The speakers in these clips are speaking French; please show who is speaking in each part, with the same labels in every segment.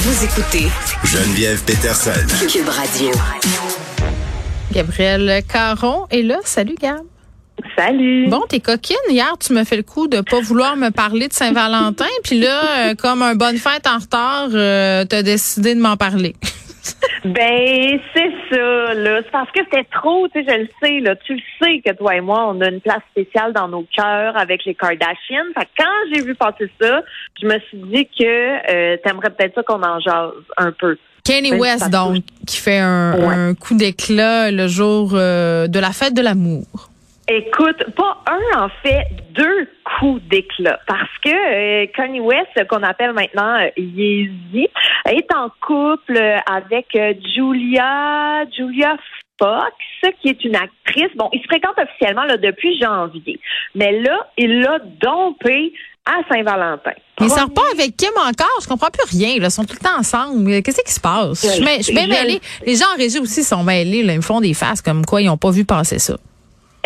Speaker 1: Vous écoutez
Speaker 2: Geneviève Peterson.
Speaker 1: Cube Radio.
Speaker 3: Gabrielle Caron est là. Salut, Gab.
Speaker 4: Salut.
Speaker 3: Bon, t'es coquine. Hier, tu me fais le coup de pas vouloir me parler de Saint-Valentin. Puis là, euh, comme un bonne fête en retard, euh, t'as décidé de m'en parler.
Speaker 4: Ben, c'est ça, là. C'est parce que c'était trop, tu sais, je le sais, là. Tu le sais que toi et moi, on a une place spéciale dans nos cœurs avec les Kardashians. Fait que quand j'ai vu passer ça, je me suis dit que euh, t'aimerais peut-être ça qu'on en jase un peu.
Speaker 3: Kanye
Speaker 4: Même
Speaker 3: West, donc, qui fait un,
Speaker 4: Ouais.
Speaker 3: un coup d'éclat le jour euh, de la fête de l'amour.
Speaker 4: Écoute, pas un, en fait, deux coups d'éclat. Parce que euh, Kanye West, qu'on appelle maintenant euh, Yeezy, est en couple euh, avec euh, Julia, Julia Fox, qui est une actrice. Bon, ils se fréquentent officiellement là, depuis janvier. Mais là, il l'a dompé à Saint-Valentin.
Speaker 3: Mais il sort pas avec Kim encore? Je comprends plus rien. Là. Ils sont tout le temps ensemble. Qu'est-ce qui se passe? Je suis bien- je suis bien
Speaker 4: Je-
Speaker 3: mêlée. Les gens en régie aussi sont mêlés. Là. Ils me font des faces comme quoi ils n'ont pas vu passer ça.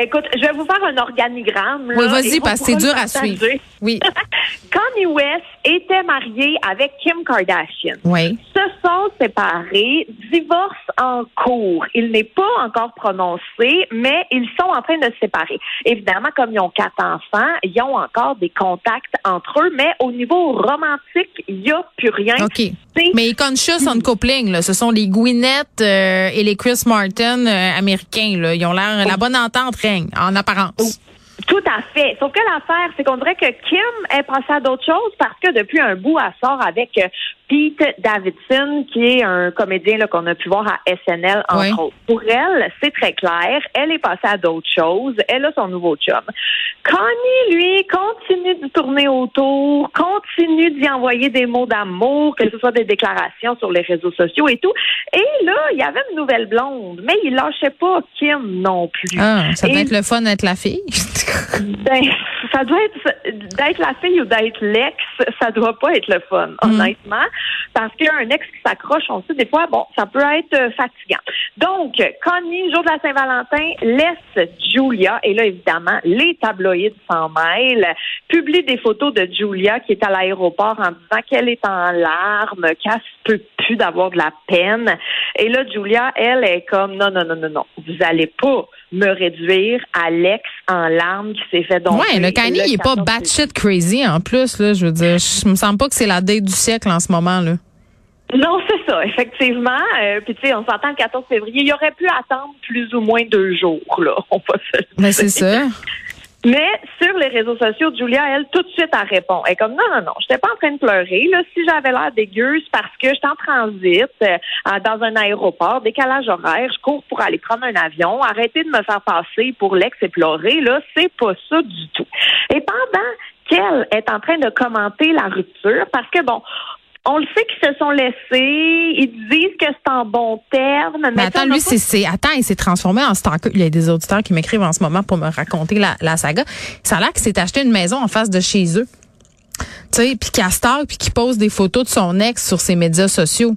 Speaker 4: Écoute, je vais vous faire un organigramme. là,
Speaker 3: Oui, vas-y, parce que c'est dur à suivre. Oui.
Speaker 4: Kanye West était marié avec Kim Kardashian.
Speaker 3: Oui.
Speaker 4: se sont séparés, divorce en cours. Il n'est pas encore prononcé, mais ils sont en train de se séparer. Évidemment, comme ils ont quatre enfants, ils ont encore des contacts entre eux, mais au niveau romantique, il n'y a plus rien.
Speaker 3: OK. Mais conscious on coupling, là. Ce sont les Gwyneth euh, et les Chris Martin euh, américains, là. Ils ont l'air, la bonne entente en apparence.
Speaker 4: Tout à fait. Sauf que l'affaire, c'est qu'on dirait que Kim est passée à d'autres choses parce que depuis un bout, elle sort avec euh, Pete Davidson, qui est un comédien qu'on a pu voir à SNL, entre
Speaker 3: Oui.
Speaker 4: autres. Pour elle, c'est très clair. Elle est passée à d'autres choses. Elle a son nouveau chum. Connie, lui, continue de tourner autour, continue d'y envoyer des mots d'amour, que ce soit des déclarations sur les réseaux sociaux et tout. Et là, il y avait une nouvelle blonde, mais il lâchait pas Kim non plus.
Speaker 3: Ah, ça doit
Speaker 4: Et-
Speaker 3: être le fun d'être la fille.
Speaker 4: ben, ça doit être d'être la fille ou d'être l'ex, ça doit pas être le fun, honnêtement, parce qu'un ex qui s'accroche, on sait des fois, bon, ça peut être euh, fatigant. Donc, Connie, jour de la Saint-Valentin, laisse Julia, et là évidemment, les tabloïds s'en mêlent, publie des photos de Julia qui est à l'aéroport en disant qu'elle est en larmes, qu'elle se peut plus d'avoir de la peine. Et là, Julia, elle est comme non, non, non, non, non, vous allez pas me réduire à l'ex en larmes qui s'est fait donc.
Speaker 3: ouais, le Kanye, il est pas batshit crazy en plus, là. Je veux dire, je me sens pas que c'est la date du siècle en ce moment, là?
Speaker 4: Non, c'est ça, effectivement. Euh, Puis tu sais, on s'entend le 14 février. Il aurait pu attendre plus ou moins deux jours, là. On va se le
Speaker 3: Mais
Speaker 4: dire.
Speaker 3: c'est ça.
Speaker 4: Mais sur les réseaux sociaux, Julia, elle, tout de suite, elle répond. Elle est comme, non, non, non, j'étais pas en train de pleurer. Là, si j'avais l'air dégueu, c'est parce que j'étais en transit euh, dans un aéroport, décalage horaire, je cours pour aller prendre un avion. Arrêtez de me faire passer pour l'ex et pleurer. Là, c'est pas ça du tout. Et pendant qu'elle est en train de commenter la rupture, parce que bon, on le sait qu'ils se sont laissés, ils disent que c'est en bon terme. Mais,
Speaker 3: Mais attends, lui, c'est, c'est, attends, il s'est transformé en stalker. Il y a des auditeurs qui m'écrivent en ce moment pour me raconter la, la saga. Ça a l'air qu'il s'est acheté une maison en face de chez eux. Tu sais, puis qu'il stalk, puis qu'il pose des photos de son ex sur ses médias sociaux.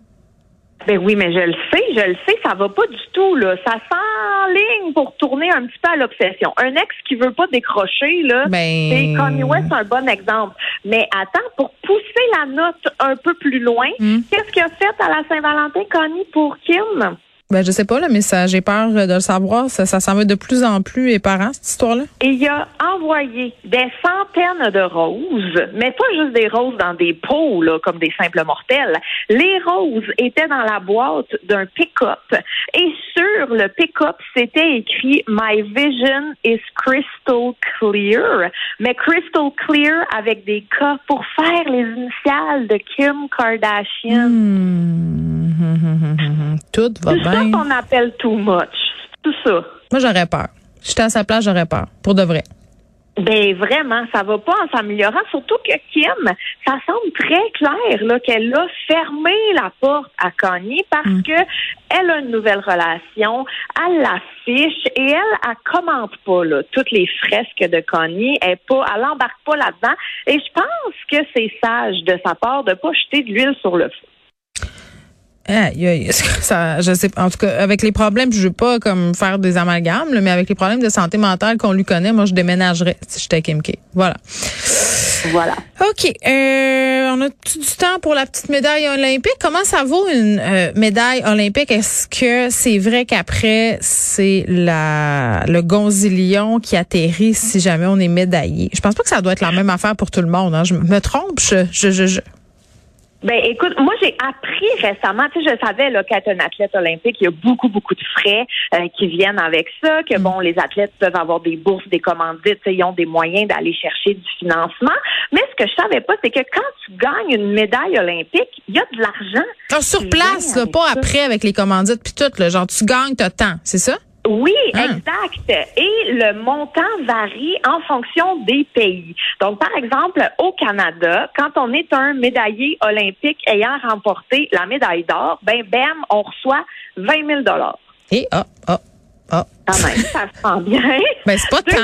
Speaker 4: Ben oui, mais je le sais, je le sais, ça va pas du tout, là. Ça s'enligne pour tourner un petit peu à l'obsession. Un ex qui veut pas décrocher, là,
Speaker 3: Ben-
Speaker 4: c'est Kanye West, un bon exemple. Mais attends, pour pousser la note un peu plus loin,
Speaker 3: Hmm.
Speaker 4: qu'est-ce qu'il a fait à la Saint-Valentin, Kanye, pour Kim?
Speaker 3: Ben, je sais pas, là, mais ça, j'ai peur de le savoir. Ça, ça s'en va de plus en plus éparant, cette histoire-là?
Speaker 4: Et il a envoyé des centaines de roses, mais pas juste des roses dans des pots, là, comme des simples mortels. Les roses étaient dans la boîte d'un pick-up. Et sur le pick-up, c'était écrit My vision is crystal clear. Mais crystal clear avec des K pour faire les initiales de Kim Kardashian.
Speaker 3: Hum. Tout va
Speaker 4: C'est ça
Speaker 3: bien.
Speaker 4: qu'on appelle too much. Tout ça.
Speaker 3: Moi, j'aurais peur. Si j'étais à sa place, j'aurais peur. Pour de vrai.
Speaker 4: Ben vraiment, ça va pas en s'améliorant. Surtout que Kim, ça semble très clair là qu'elle a fermé la porte à Kanye parce
Speaker 3: Mm.
Speaker 4: que elle a une nouvelle relation, elle l'affiche et elle, elle commente pas là toutes les fresques de Kanye. Elle pas, elle embarque pas là-dedans. Et je pense que c'est sage de sa part de pas jeter de l'huile sur le feu.
Speaker 3: Aïe, aïe, ça, je sais pas. En tout cas, avec les problèmes, je veux pas comme faire des amalgames, là, mais avec les problèmes de santé mentale qu'on lui connaît, moi, je déménagerais si j'étais Kim K. Voilà.
Speaker 4: Voilà.
Speaker 3: OK. Euh, on a tout du temps pour la petite médaille olympique. Comment ça vaut une euh, médaille olympique? Est-ce que c'est vrai qu'après, c'est la le gonzilion qui atterrit si jamais on est médaillé? Je pense pas que ça doit être la même affaire pour tout le monde. Hein. Je me trompe? Je, je, je, je-
Speaker 4: Ben écoute, moi j'ai appris récemment, tu sais, je savais là, qu'être un athlète olympique, il y a beaucoup, beaucoup de frais euh, qui viennent avec ça, que bon, les athlètes peuvent avoir des bourses, des commandites, ils ont des moyens d'aller chercher du financement. Mais ce que je savais pas, c'est que quand tu gagnes une médaille olympique, il y a de l'argent.
Speaker 3: Sur place, là, pas après avec les commandites puis tout. Là, genre, tu gagnes, t'as temps, c'est ça?
Speaker 4: Oui,
Speaker 3: Ah.
Speaker 4: exact. Et le montant varie en fonction des pays. Donc, par exemple, au Canada, quand on est un médaillé olympique ayant remporté la médaille d'or, ben, bam, on reçoit 20 000 dollars.
Speaker 3: Et ah, ah, ah.
Speaker 4: Quand même, ça se sent bien.
Speaker 3: Ben, c'est pas tant.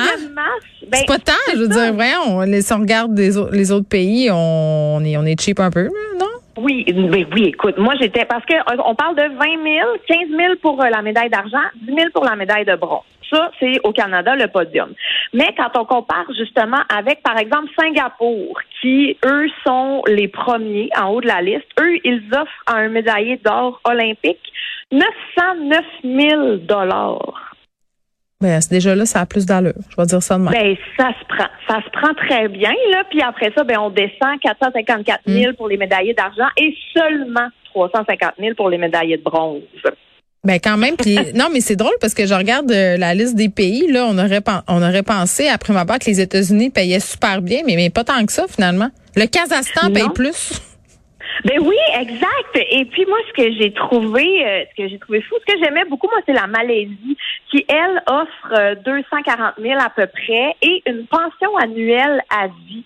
Speaker 4: Ben,
Speaker 3: C'est pas tant, je veux
Speaker 4: ça.
Speaker 3: dire, voyons, on- si on regarde des au- les autres pays, on est, on est cheap un peu, non?
Speaker 4: Oui, mais oui, écoute, moi j'étais parce que euh, on parle de 20 000, 15 000 pour euh, la médaille d'argent, 10 000 pour la médaille de bronze. Ça, c'est au Canada le podium. Mais quand on compare justement avec, par exemple, Singapour, qui eux sont les premiers en haut de la liste, eux ils offrent à un médaillé d'or olympique 909 000 dollars.
Speaker 3: Ben, c'est déjà là, ça a plus d'allure. Je vais dire ça de même.
Speaker 4: Ben, ça se prend. Ça se prend très bien, là. Puis après ça, ben, on descend 454 000 pour les médaillés d'argent et seulement 350 000 pour les médaillés de bronze.
Speaker 3: Ben quand même. Puis non, mais c'est drôle parce que je regarde euh, la liste des pays. Là, on aurait on aurait pensé après ma part que les États-Unis payaient super bien, mais, mais pas tant que ça finalement. Le Kazakhstan
Speaker 4: Non.
Speaker 3: paye plus.
Speaker 4: Ben oui, exact. Et puis moi, ce que j'ai trouvé, euh, ce que j'ai trouvé fou, ce que j'aimais beaucoup, moi, c'est la Malaisie, qui elle offre euh, 240 000 à peu près et une pension annuelle à vie.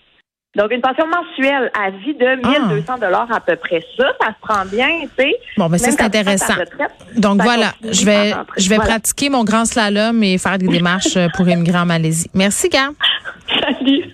Speaker 4: Donc une pension mensuelle à vie de 1200 dollars à peu près. Ça, ça se prend bien, tu sais.
Speaker 3: Bon, ben ça
Speaker 4: Même
Speaker 3: c'est intéressant.
Speaker 4: retraite,
Speaker 3: Donc
Speaker 4: ça
Speaker 3: voilà, je vais je vais
Speaker 4: voilà.
Speaker 3: pratiquer mon grand slalom et faire des démarches euh, pour émigrer en Malaisie. Merci, Gab.
Speaker 4: Salut.